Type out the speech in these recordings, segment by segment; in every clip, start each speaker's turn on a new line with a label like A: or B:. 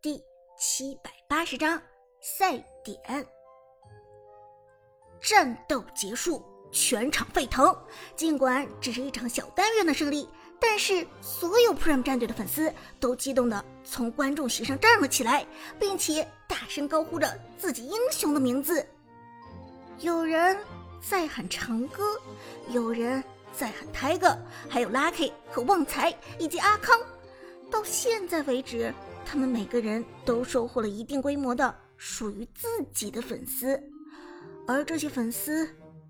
A: 第七百八十章赛点。战斗结束，全场沸腾。尽管只是一场小单元的胜利，但是所有 Prime 战队的粉丝都激动的从观众席上站了起来，并且大声高呼着自己英雄的名字。有人在喊长歌，有人在喊 Tiger，还有 Lucky 和旺财以及阿康。到现在为止，他们每个人都收获了一定规模的属于自己的粉丝，而这些粉丝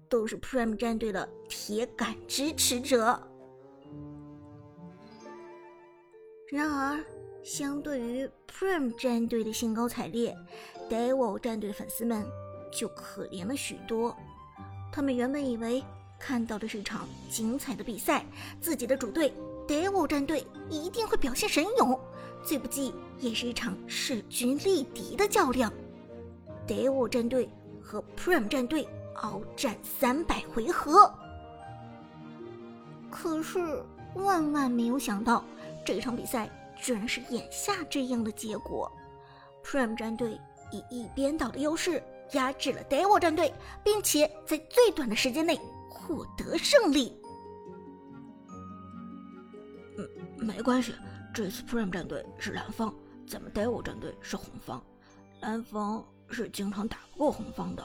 A: 都是 Prime 战队的铁杆支持者。然而，相对于 Prime 战队的兴高采烈，Devil 战队的粉丝们就可怜了许多。他们原本以为看到的是场精彩的比赛，自己的主队。Devil 战队一定会表现神勇，最不济也是一场势均力敌的较量。Devil 战队和 Prime 战队鏖战三百回合，可是万万没有想到，这场比赛居然是眼下这样的结果。Prime 战队以一边倒的优势压制了 Devil 战队，并且在最短的时间内获得胜利。
B: 没关系，这次 Prime 战队是蓝方，咱们 Devil 战队是红方，蓝方是经常打不过红方的。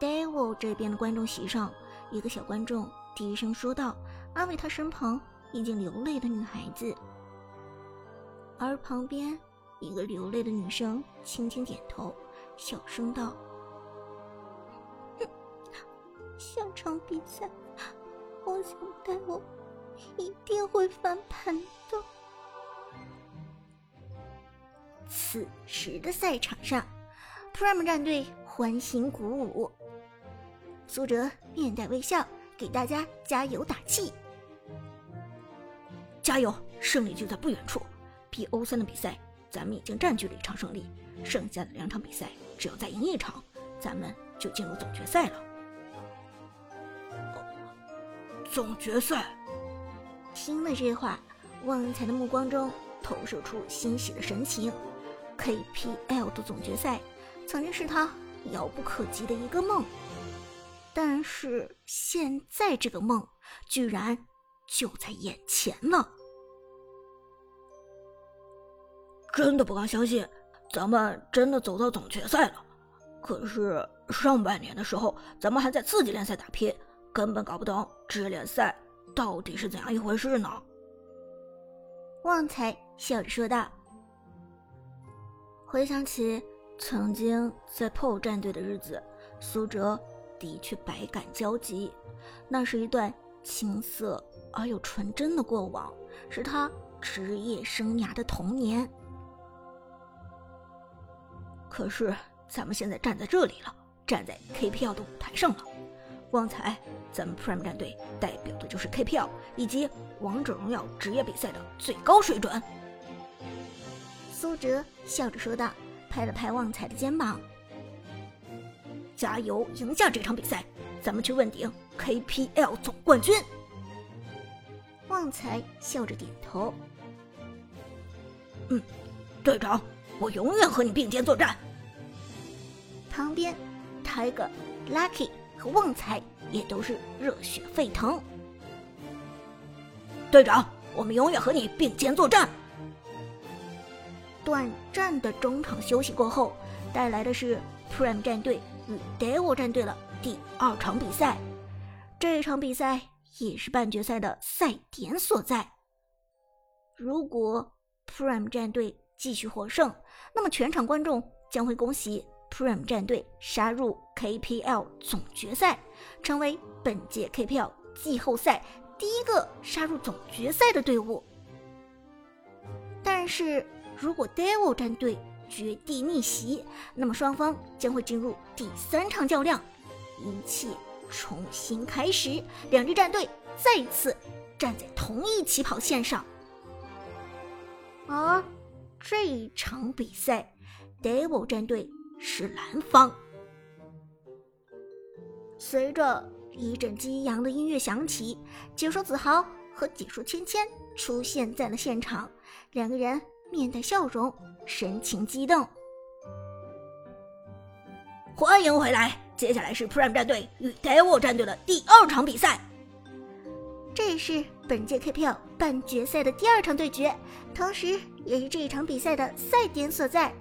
A: Devil 这边的观众席上，一个小观众低声说道，安慰他身旁已经流泪的女孩子。而旁边一个流泪的女生轻轻点头，小声道：“下场比赛，我想带我。”一定会翻盘的。此时的赛场上，Prime 战队欢欣鼓舞，苏哲面带微笑给大家加油打气。
B: 加油，胜利就在不远处。BO 三的比赛，咱们已经占据了一场胜利，剩下的两场比赛，只要再赢一场，咱们就进入总决赛了。
C: 总决赛。
A: 听了这话，旺财的目光中投射出欣喜的神情。KPL 的总决赛曾经是他遥不可及的一个梦，但是现在这个梦居然就在眼前了。
B: 真的不敢相信，咱们真的走到总决赛了。可是上半年的时候，咱们还在次级联赛打拼，根本搞不懂职业联赛。到底是怎样一回事呢？
A: 旺财笑着说道：“回想起曾经在 PO 战队的日子，苏哲的确百感交集。那是一段青涩而又纯真的过往，是他职业生涯的童年。
B: 可是咱们现在站在这里了，站在 KPL 的舞台上了。”旺财，咱们 Prime 战队代表的就是 KPL 以及王者荣耀职业比赛的最高水准。
A: 苏哲笑着说道，拍了拍旺财的肩膀：“
B: 加油，赢下这场比赛，咱们去问鼎 KPL 总冠军。”
A: 旺财笑着点头：“
B: 嗯，队长，我永远和你并肩作战。”
A: 旁边，Tiger、Lucky。旺财也都是热血沸腾。
B: 队长，我们永远和你并肩作战。
A: 短暂的中场休息过后，带来的是 Prime 战队与 Devil 战队的第二场比赛。这场比赛也是半决赛的赛点所在。如果 Prime 战队继续获胜，那么全场观众将会恭喜。Prime 战队杀入 KPL 总决赛，成为本届 KPL 季后赛第一个杀入总决赛的队伍。但是如果 Devil 战队绝地逆袭，那么双方将会进入第三场较量，一切重新开始，两支战队再次站在同一起跑线上。而这一场比赛，Devil 战队。是蓝方。随着一阵激扬的音乐响起，解说子豪和解说芊芊出现在了现场。两个人面带笑容，神情激动。
B: 欢迎回来！接下来是 Prime 战队与 Devil 战队的第二场比赛。
A: 这也是本届 KPL 半决赛的第二场对决，同时也是这一场比赛的赛点所在。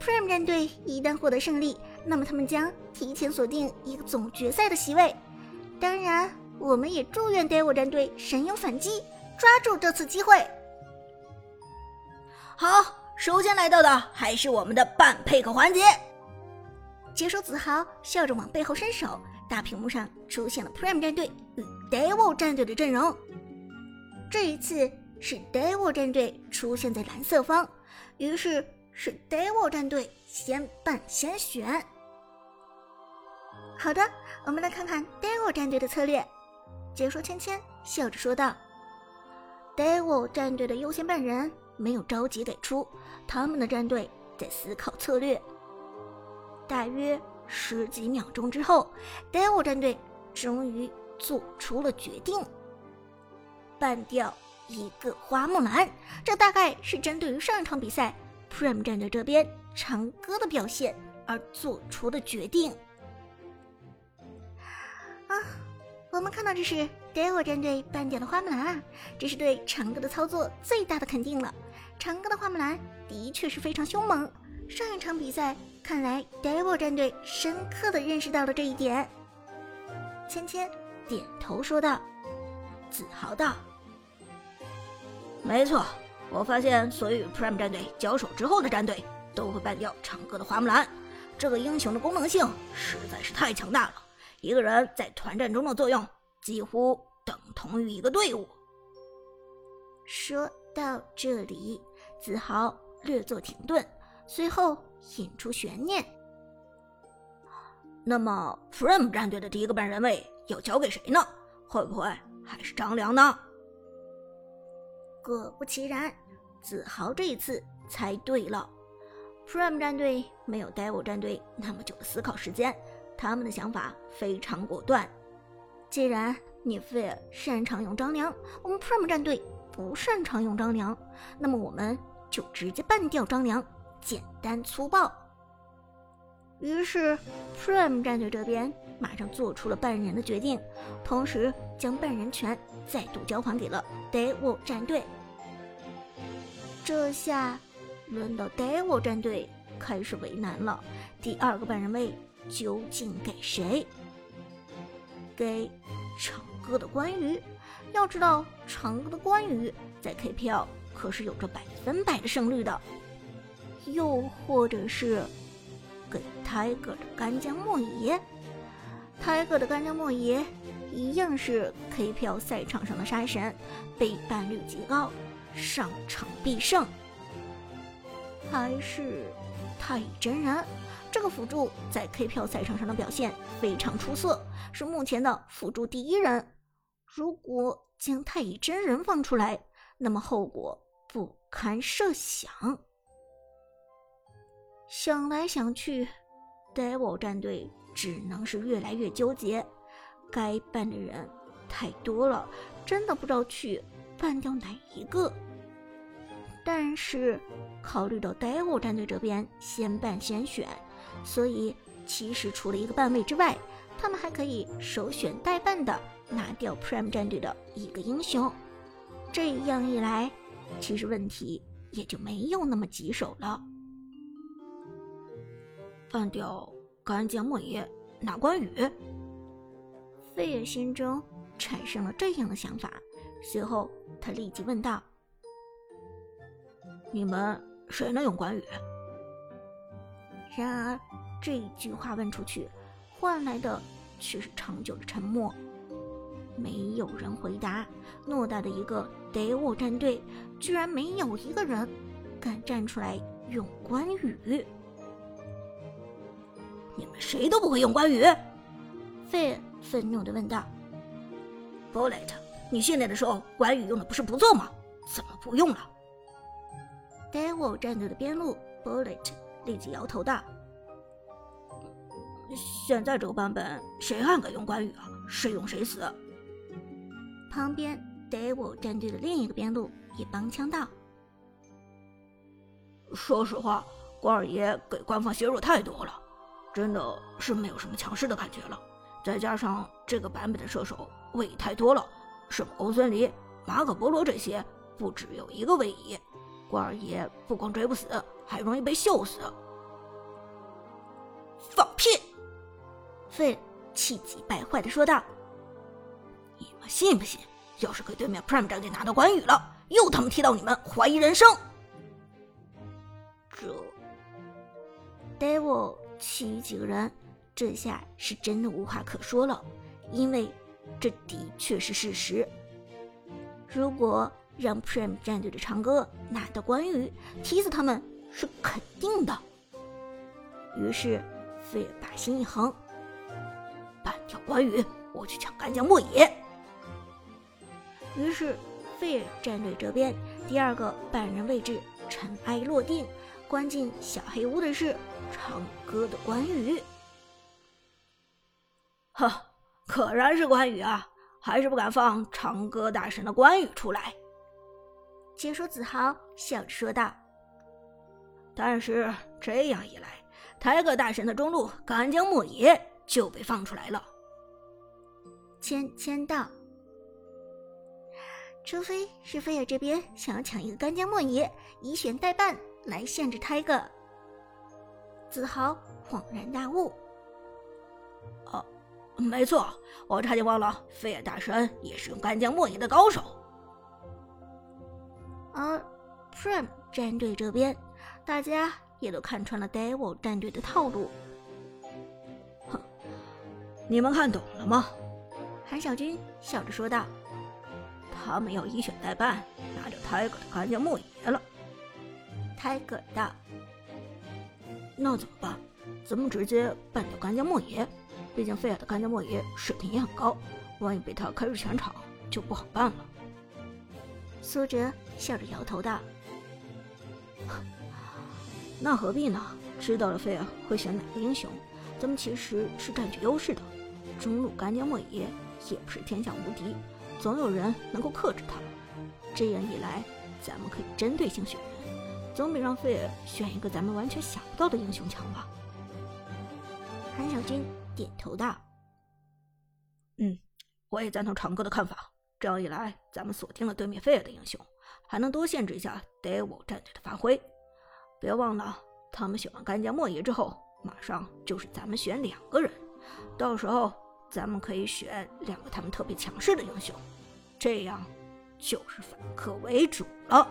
A: Prime 战队一旦获得胜利，那么他们将提前锁定一个总决赛的席位。当然，我们也祝愿 Devil 战队神勇反击，抓住这次机会。
B: 好，首先来到的还是我们的半配合环节。
A: 解说子豪笑着往背后伸手，大屏幕上出现了 Prime 战队与 Devil 战队的阵容。这一次是 Devil 战队出现在蓝色方，于是是 Devil 战队先办先选。好的，我们来看看 Devil 战队的策略。解说芊芊笑着说道：“Devil 战队的优先办人没有着急给出，他们的战队在思考策略。”大约十几秒钟之后，Devil 战队终于做出了决定，办掉一个花木兰。这大概是针对于上一场比赛 Prime 战队这边长歌的表现而做出的决定。啊，我们看到这是 Devil 战队办掉的花木兰啊，这是对长歌的操作最大的肯定了。长歌的花木兰的确是非常凶猛。上一场比赛，看来 Devil 战队深刻的认识到了这一点。芊芊点头说道：“
B: 自豪道，没错，我发现所有与 Prime 战队交手之后的战队都会办掉唱歌的花木兰。这个英雄的功能性实在是太强大了，一个人在团战中的作用几乎等同于一个队伍。”
A: 说到这里，子豪略作停顿。随后引出悬念。
B: 那么，Prime 战队的第一个半人位要交给谁呢？会不会还是张良呢？
A: 果不其然，子豪这一次猜对了。Prime 战队没有 Devil 战队那么久的思考时间，他们的想法非常果断。既然你 Fair 擅长用张良，我们 Prime 战队不擅长用张良，那么我们就直接办掉张良。简单粗暴。于是，Prime 战队这边马上做出了半人的决定，同时将半人权再度交还给了 Devil 战队。这下，轮到 Devil 战队开始为难了。第二个半人位究竟给谁？给长歌的关羽。要知道，长歌的关羽在 KPL 可是有着百分百的胜率的。又或者是 Tiger 的干将莫邪，Tiger 的干将莫邪一样是 KPL 赛场上的杀神，背叛率极高，上场必胜。还是太乙真人这个辅助在 KPL 赛场上的表现非常出色，是目前的辅助第一人。如果将太乙真人放出来，那么后果不堪设想。想来想去，Devil 战队只能是越来越纠结，该办的人太多了，真的不知道去办掉哪一个。但是考虑到 Devil 战队这边先办先选，所以其实除了一个办位之外，他们还可以首选代办的拿掉 Prime 战队的一个英雄。这样一来，其实问题也就没有那么棘手了。
B: 办掉干将莫邪，拿关羽。
A: 费尔心中产生了这样的想法，随后他立即问道：“
B: 你们谁能用关羽？”
A: 然而这句话问出去，换来的却是长久的沉默。没有人回答。偌大的一个 Devil 战队，居然没有一个人敢站出来用关羽。
B: 你们谁都不会用关羽？
A: 费尔愤怒的问道。
B: Bullet，你训练的时候关羽用的不是不错吗？怎么不用了
A: ？Devil 战队的边路 Bullet 立即摇头道：“
B: 现在这个版本谁还敢用关羽啊？谁用谁死。”
A: 旁边 Devil 战队的另一个边路也帮腔道：“
B: 说实话，关二爷给官方削弱太多了，真的是没有什么强势的感觉了。再加上这个版本的射手位太多了，什么公孙离、马可波罗这些，不只有一个位移。关二爷不光追不死，还容易被秀死。
C: 放屁！
A: 费气急败坏的说道：“
C: 你们信不信？要是给对面 Prime 战队拿到关羽了，又他妈踢到你们怀疑人生！”
A: 这 Devil 其余几个人这下是真的无话可说了，因为这的确是事实。如果让 Prime 战队的长歌拿到关羽，踢死他们是肯定的。于是费尔把心一横，
C: 半条关羽，我去抢干将莫邪。
A: 于是费尔战队这边第二个半人位置尘埃落定，关进小黑屋的是长歌的关羽。
B: 呵，果然是关羽啊！还是不敢放长歌大神的关羽出来。
A: 解说子豪笑着说道：“
B: 但是这样一来，抬阁大神的中路干将莫邪就被放出来了。”
A: 谦谦道：“除非是菲尔这边想要抢一个干将莫邪，以选代办来限制抬阁。”子豪恍然大悟：“
B: 哦，没错，我差点忘了，菲尔大神也是用干将莫邪的高手。”
A: 而 Prime 战队这边，大家也都看穿了 Devil 战队的套路。
B: 哼，你们看懂了吗？
A: 韩小军笑着说道：“
B: 他们要以选代办，那就 Tiger 的干将莫邪了。
A: ”Tiger 道：“
B: 那怎么办？咱们直接办掉干将莫邪？毕竟费尔的干将莫邪水平也很高，万一被他开入全场，就不好办了。”
A: 苏哲笑着摇头道：“
B: 那何必呢？知道了菲尔会选哪个英雄，咱们其实是占据优势的。中路干将莫邪也不是天下无敌，总有人能够克制他。这样一来，咱们可以针对性选人，总比让费尔选一个咱们完全想不到的英雄强吧？”
A: 韩小军点头道：“
B: 嗯，我也赞同长哥的看法。”这样一来，咱们锁定了对面费尔的英雄，还能多限制一下 Devil 战队的发挥。别忘了，他们选完干将莫邪之后，马上就是咱们选两个人，到时候咱们可以选两个他们特别强势的英雄，这样就是反客为主了。